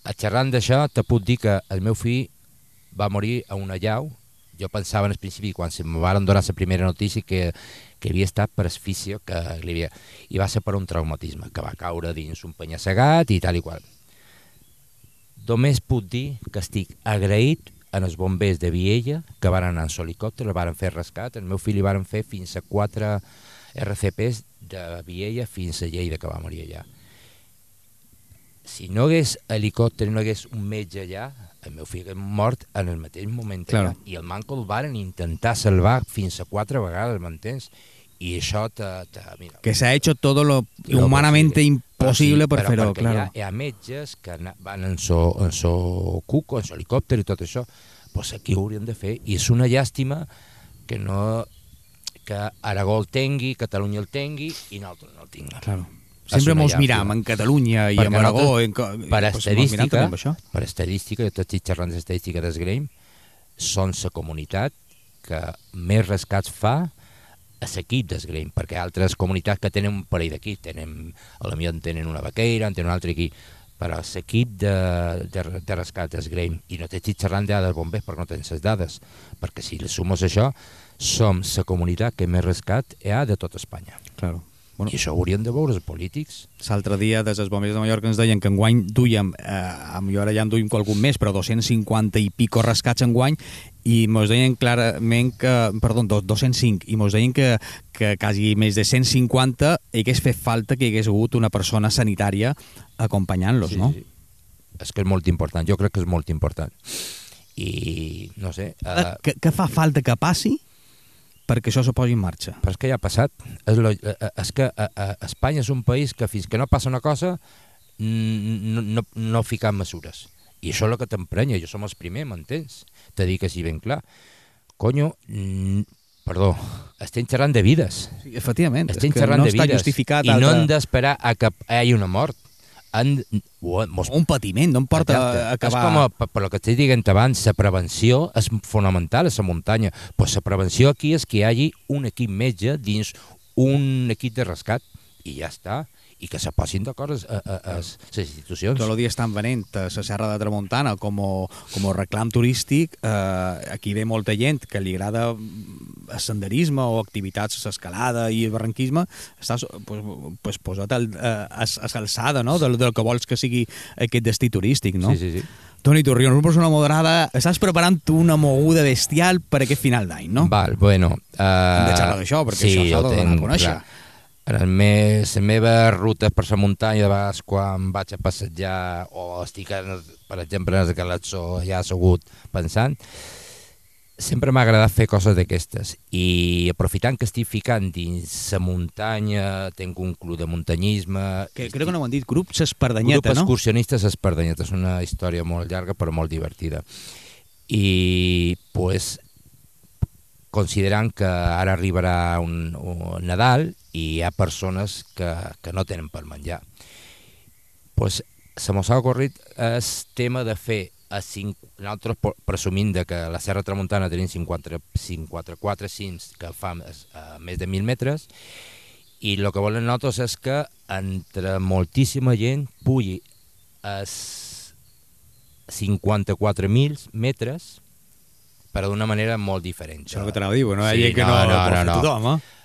[SPEAKER 3] a xerrant d'això, te puc dir que el meu fill va morir a una llau. Jo pensava en el principi, quan se me van donar la primera notícia, que, que havia estat per asfícia, que li havia... i va ser per un traumatisme, que va caure dins un penya-segat i tal i qual. Només puc dir que estic agraït en els bombers de Viella, que van anar en helicòpter, el van fer rescat. El meu fill li van fer fins a quatre RCPs de Viella fins a Lleida, que va morir allà si no hagués helicòpter no hagués un metge allà, el meu fill hagués mort en el mateix moment
[SPEAKER 2] Claro.
[SPEAKER 3] allà. I el manco el varen intentar salvar fins a quatre vegades, m'entens? I això te, te, mira,
[SPEAKER 2] Que s'ha hecho todo lo
[SPEAKER 3] lo
[SPEAKER 2] humanamente
[SPEAKER 3] possible.
[SPEAKER 2] per fer-ho, claro.
[SPEAKER 3] Hi ha, hi ha metges que van en so, en so cuco, en so helicòpter i tot això, pues aquí ho haurien de fer. I és una llàstima que no que Aragó el tingui, Catalunya el tingui i nosaltres no el tinguem.
[SPEAKER 2] Claro. Sempre mos miram en Catalunya i en Aragó. En,
[SPEAKER 3] per estadística, per estadística, jo estic xerrant d'estadística d'Esgrame, són la comunitat que més rescats fa a l'equip d'Esgrame, perquè altres comunitats que tenen un parell d'equip, tenen, a la millor en tenen una vaqueira, en tenen un altre equip, però l'equip de, de, de rescat d'Esgrame, i no t'estic xerrant de dades bombers perquè no tens les dades, perquè si li sumes això, som la comunitat que més rescat hi ha de tot Espanya.
[SPEAKER 2] Claro. Bueno,
[SPEAKER 3] I això ho haurien de veure els polítics.
[SPEAKER 2] L'altre dia des dels bombers de Mallorca ens deien que enguany duíem, eh, a millor ara ja en duim qualcun més, però 250 i pico rescats enguany i mos deien clarament que, perdó, dos- 205, i mos deien que, que quasi més de 150 hi hagués fet falta que hi hagués hagut una persona sanitària acompanyant-los, no?
[SPEAKER 3] sí. És que és molt important, jo crec que és molt important. I, no sé...
[SPEAKER 2] Eh,
[SPEAKER 3] Uh,
[SPEAKER 2] Què, què fa falta que passi perquè això se posi en marxa?
[SPEAKER 3] però és que ja ha passat. És, lo, eh, eh, és que a, a Espanya és un país que fins que no passa una cosa no, no, no fica mesures. I això és el que t'emprenya, jo som els primers, m'entens? Te dic així ben clar. Conyo, mm, perdó, estem xerrant de vides.
[SPEAKER 2] Sí, efectivament,
[SPEAKER 3] Estem xerrant
[SPEAKER 2] no
[SPEAKER 3] de vides.
[SPEAKER 2] justificat
[SPEAKER 3] I no
[SPEAKER 2] altra-
[SPEAKER 3] hem d'esperar a que hi hagi una mort. Han, o, mos
[SPEAKER 2] un patiment, no em porta
[SPEAKER 3] Exacte.
[SPEAKER 2] a acabar...
[SPEAKER 3] És com, a, per, per el que estic dient abans, la prevenció és fonamental a la muntanya. Pues la prevenció aquí és que hi hagi un equip metge dins un equip de rescat i ja està. I que se posin d'acord a, a, a, les institucions.
[SPEAKER 2] Tot el dia estan venent a la Serra de Tramuntana com a, com a reclam turístic. Eh, aquí ve molta gent que li agrada el senderisme o activitats, l'escalada i el barranquisme. Estàs pues, pues, posat al, eh, a, a l'alçada no? del, del que vols que sigui aquest destí turístic. No?
[SPEAKER 3] Sí, sí, sí.
[SPEAKER 2] Toni Turrión, una persona moderada, estàs preparant una moguda bestial per aquest final d'any, no?
[SPEAKER 3] Val, bueno... Uh,
[SPEAKER 2] Hem de xerrar d'això, perquè això s'ha de donar a conèixer.
[SPEAKER 3] clar. En el mes, les meves rutes per la muntanya, de vegades quan vaig a passejar o estic, per exemple, en el Galatzó ja assegut pensant, sempre m'ha agradat fer coses d'aquestes i aprofitant que estic ficant dins la muntanya, tinc un club de muntanyisme...
[SPEAKER 2] Que
[SPEAKER 3] estic-
[SPEAKER 2] crec que no ho han dit, grup
[SPEAKER 3] Grup
[SPEAKER 2] S'Espardanyeta, no?
[SPEAKER 3] excursionistes Espardanyeta, és una història molt llarga però molt divertida. I pues, considerant que ara arribarà un, un Nadal i hi ha persones que, que no tenen per menjar. Pues, se mos ha ocorrit el tema de fer a cinc, nosaltres presumint de que a la Serra Tramuntana tenim 50, 54 cims que fa més, uh, més de 1.000 metres i el que volen nosaltres és que entre moltíssima gent pugui és 54.000 metres, però d'una manera molt diferent.
[SPEAKER 2] Això és el que t'anava a dir, no?
[SPEAKER 3] Sí,
[SPEAKER 2] Hi ha que
[SPEAKER 3] no,
[SPEAKER 2] no,
[SPEAKER 3] no, no,
[SPEAKER 2] tothom, eh?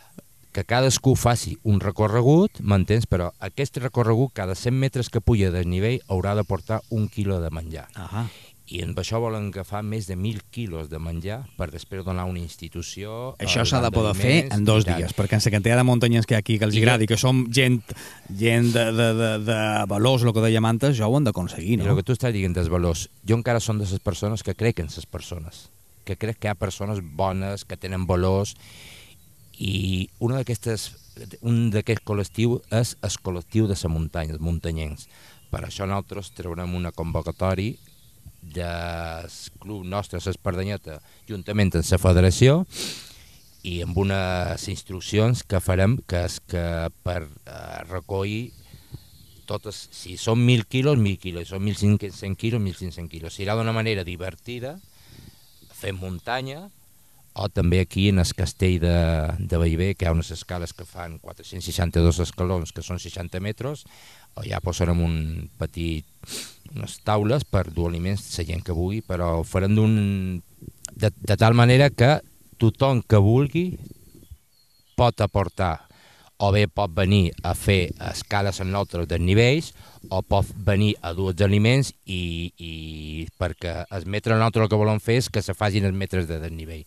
[SPEAKER 3] que cadascú faci un recorregut, m'entens? Però aquest recorregut, cada 100 metres que puja de nivell, haurà de portar un quilo de menjar.
[SPEAKER 2] Ahà.
[SPEAKER 3] I amb això volen agafar més de 1.000 quilos de menjar per després donar a una institució...
[SPEAKER 2] Això
[SPEAKER 3] als
[SPEAKER 2] s'ha de poder fer en dos
[SPEAKER 3] i
[SPEAKER 2] dies, perquè en la quantitat de muntanyes que hi ha aquí que els
[SPEAKER 3] I-
[SPEAKER 2] agradi, que som gent, gent de, de, de, de valors, el que dèiem antes, ja ho han d'aconseguir,
[SPEAKER 3] I
[SPEAKER 2] no?
[SPEAKER 3] el que tu estàs dient dels valors, jo encara som de les persones que crec en les persones, que crec que hi ha persones bones, que tenen valors, i una d'aquestes un d'aquests col·lectius és el col·lectiu de la muntanya, els muntanyencs. Per això nosaltres traurem una convocatòria del club nostre, l'Espardanyeta, juntament amb la federació, i amb unes instruccions que farem, que és que per eh, recollir totes, si són 1.000 quilos, 1.000 quilos, si són 1.500 quilos, 1.500 quilos. Serà d'una manera divertida, fent muntanya, o també aquí en el castell de, de Bellver, que hi ha unes escales que fan 462 escalons, que són 60 metres, o ja posarem un petit, unes taules per dur aliments la gent que vulgui, però ho farem d'un, de, de tal manera que tothom que vulgui pot aportar o bé pot venir a fer escales en altres desnivells o pot venir a dur els aliments i, i perquè els metres nosaltres el que volem fer és que se facin els metres de desnivell.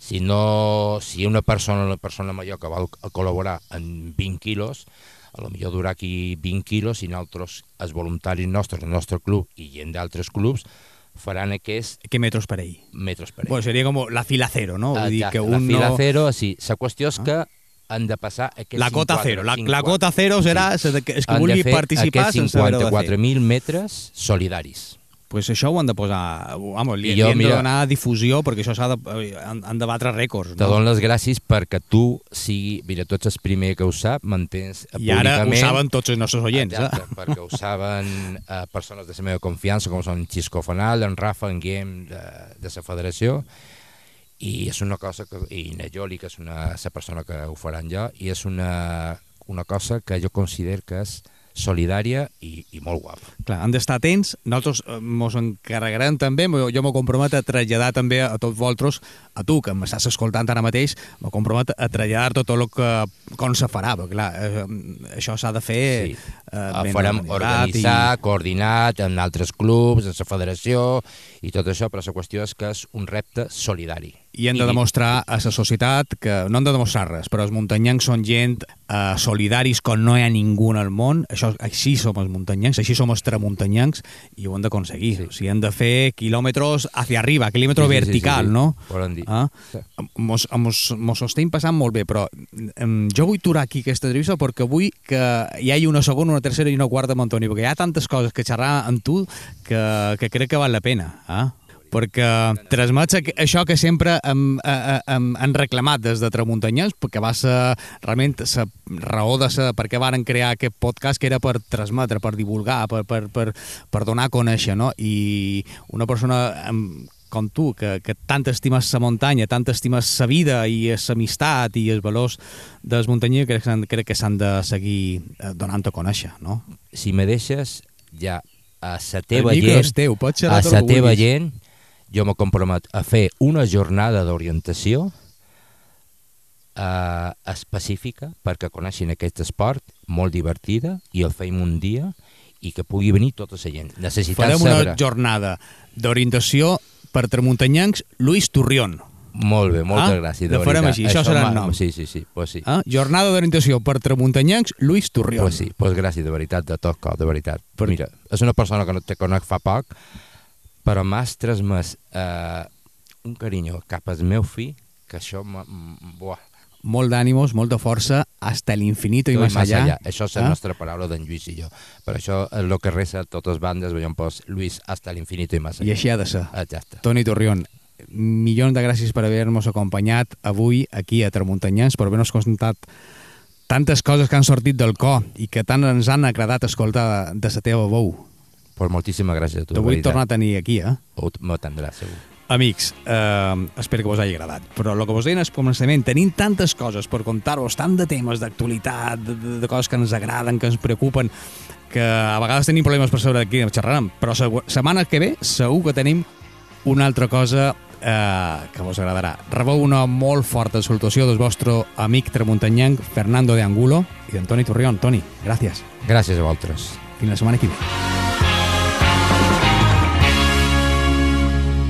[SPEAKER 3] Si no, si una persona, una persona major que vol col·laborar en 20 quilos, a lo millor durà aquí 20 quilos i nosaltres, els voluntaris nostres, el nostre club i gent d'altres clubs, faran aquests
[SPEAKER 2] Què metres per ell?
[SPEAKER 3] metres per ell.
[SPEAKER 2] Bueno, seria com la fila cero, no? Vull dir que
[SPEAKER 3] la
[SPEAKER 2] un
[SPEAKER 3] fila
[SPEAKER 2] no...
[SPEAKER 3] cero, sí. La qüestió és que han de passar aquests
[SPEAKER 2] La cota
[SPEAKER 3] 54,
[SPEAKER 2] cero. La, la
[SPEAKER 3] 54.
[SPEAKER 2] cota cero serà sí. que, és que
[SPEAKER 3] de
[SPEAKER 2] vulgui participar sense haver-ho de fer.
[SPEAKER 3] 54.000 metres solidaris.
[SPEAKER 2] pues això ho han de posar... Vamos, li,
[SPEAKER 3] I
[SPEAKER 2] li
[SPEAKER 3] jo,
[SPEAKER 2] hem de
[SPEAKER 3] mira-
[SPEAKER 2] donar difusió perquè això s'ha de... Han, han de batre rècords.
[SPEAKER 3] Te
[SPEAKER 2] No?
[SPEAKER 3] dono les gràcies perquè tu sigui... Mira, tu ets el primer que ho sap, m'entens
[SPEAKER 2] I ara ho saben tots els nostres oients.
[SPEAKER 3] Exacte,
[SPEAKER 2] Eh?
[SPEAKER 3] perquè ho saben eh, persones de la meva confiança, com són Xisco Fanal, en Rafa, en Guillem, de, de la federació, i és una cosa que, i na Joli, que és una, la persona que ho faran jo, i és una, una cosa que jo considero que és solidària i, i molt guapa.
[SPEAKER 2] Clar, han d'estar atents. Nosaltres eh, mos encarregarem també, jo me compromet a traslladar també a tots vosaltres, a tu, que m'estàs escoltant ara mateix, me compromet a traslladar tot el que, com se farà, perquè clar, eh, això s'ha de fer
[SPEAKER 3] Sí.
[SPEAKER 2] eh,
[SPEAKER 3] Eh,
[SPEAKER 2] ben
[SPEAKER 3] farem organitzar, coordinat amb altres clubs, amb la federació i tot això, però la qüestió és que és un repte solidari.
[SPEAKER 2] I hem de demostrar a la societat que no hem de demostrar res, però els muntanyencs són gent eh, solidaris com no hi ha ningú en el món. Això, així som els muntanyencs, així som els tramuntanyencs i ho hem d'aconseguir. Sí. O sigui, hem de fer quilòmetres hacia arriba, quilòmetre
[SPEAKER 3] Sí, sí, sí,
[SPEAKER 2] vertical,
[SPEAKER 3] sí, sí.
[SPEAKER 2] no?
[SPEAKER 3] Volen dir.
[SPEAKER 2] Ah?
[SPEAKER 3] Sí.
[SPEAKER 2] Mos, mos, mos ho estem passant molt bé, però em, jo vull aturar aquí aquesta entrevista perquè vull que hi hagi una segona, una tercera i una quarta amb Antoni, perquè hi ha tantes coses que xerrar amb tu que, que crec que val la pena. Eh? Perquè transmets això que sempre hem, hem, hem reclamat des de Tramuntanyans, perquè va ser realment la raó de ser per què varen crear aquest podcast, que era per transmetre, per divulgar, per, per, per, per donar a conèixer, no? I una persona amb, com tu, que, que tant estimes la muntanya, tant estimes la vida i l'amistat i els valors dels muntanyers, crec que s'han crec que s'han de seguir eh, donant a conèixer, no?
[SPEAKER 3] Si me deixes, ja a la teva
[SPEAKER 2] El
[SPEAKER 3] gent,
[SPEAKER 2] és teu, pots
[SPEAKER 3] a la
[SPEAKER 2] el
[SPEAKER 3] teva
[SPEAKER 2] vulguis.
[SPEAKER 3] gent, jo me compromet a fer una jornada d'orientació eh, específica perquè coneixin aquest esport, molt divertida, i el feim un dia i que pugui venir tota la gent. Necessitem
[SPEAKER 2] Farem
[SPEAKER 3] saber...
[SPEAKER 2] una jornada d'orientació per tramuntanyancs Luis Turrión.
[SPEAKER 3] Molt bé, moltes
[SPEAKER 2] Ah,
[SPEAKER 3] gràcies, de
[SPEAKER 2] ho farem així, això serà el nom.
[SPEAKER 3] Sí, sí, sí, pues sí.
[SPEAKER 2] Eh? Jornada d'orientació per tramuntanyancs Luis Turrión.
[SPEAKER 3] Pues sí, pues gràcies, de veritat, de tot cor, de veritat.
[SPEAKER 2] Per-
[SPEAKER 3] Mira, és una persona que no te conec fa poc, però m'has transmès eh, un carinyo cap al meu fill, que això... Buah,
[SPEAKER 2] Molt d'ànimos, molta força, hasta l'infinito i més allà.
[SPEAKER 3] Això és la
[SPEAKER 2] Eh?
[SPEAKER 3] nostra paraula d'en Lluís i jo. Per això el que resa totes bandes, veiem pues, Luis hasta l'infinito i més
[SPEAKER 2] I
[SPEAKER 3] allà.
[SPEAKER 2] així ha de ser.
[SPEAKER 3] Exacte.
[SPEAKER 2] Toni Turrión, milions de gràcies per haver-nos acompanyat avui aquí a Tramuntanyans, per haver-nos contat tantes coses que han sortit del cor i que tant ens han agradat escoltar de la teva veu.
[SPEAKER 3] Pues moltíssimes gràcies a tu, veritat.
[SPEAKER 2] tornar a tenir aquí, eh?
[SPEAKER 3] Ho m'atendràs, segur.
[SPEAKER 2] Amics, eh, espero que vos hagi agradat, però el que vos deien al començament, tenim tantes coses per contar-vos, tant de temes d'actualitat, de, de, de coses que ens agraden, que ens preocupen, que a vegades tenim problemes per saber de què xerrarem, però setmana que ve segur que tenim una altra cosa eh, que vos agradarà. Rebeu una molt forta salutació del vostre amic tramuntanyanc Fernando de Angulo i d'Antoni Torrión. Toni, gràcies.
[SPEAKER 3] Gràcies a vosaltres.
[SPEAKER 2] Fins la setmana que ve.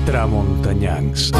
[SPEAKER 1] Tramuntanyancs.